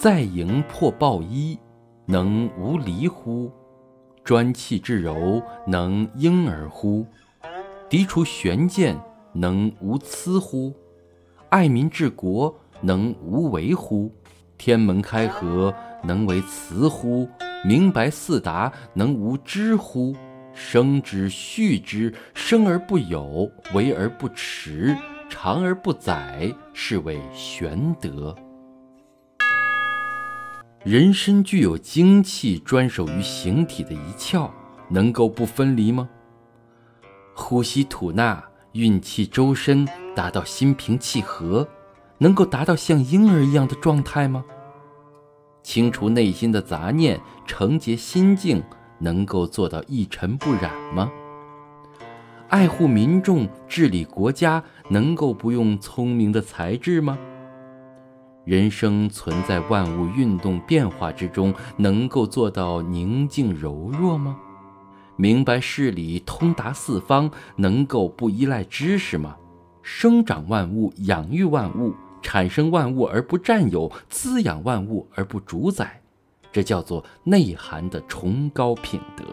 在营破抱衣，能无离乎？专气致柔，能婴儿乎？涤除玄鉴，能无疵乎？爱民治国，能无为乎？天门开合，能为雌乎？明白四达，能无知乎？生之畜之，生而不有，为而不持，长而不宰，是谓玄德。人身具有精气专守于形体的一窍，能够不分离吗？呼吸吐纳，运气周身，达到心平气和，能够达到像婴儿一样的状态吗？清除内心的杂念，澄洁心境，能够做到一尘不染吗？爱护民众，治理国家，能够不用聪明的才智吗？人生存在万物运动变化之中，能够做到宁静柔弱吗？明白事理，通达四方，能够不依赖知识吗？生长万物，养育万物，产生万物而不占有，滋养万物而不主宰，这叫做内涵的崇高品德。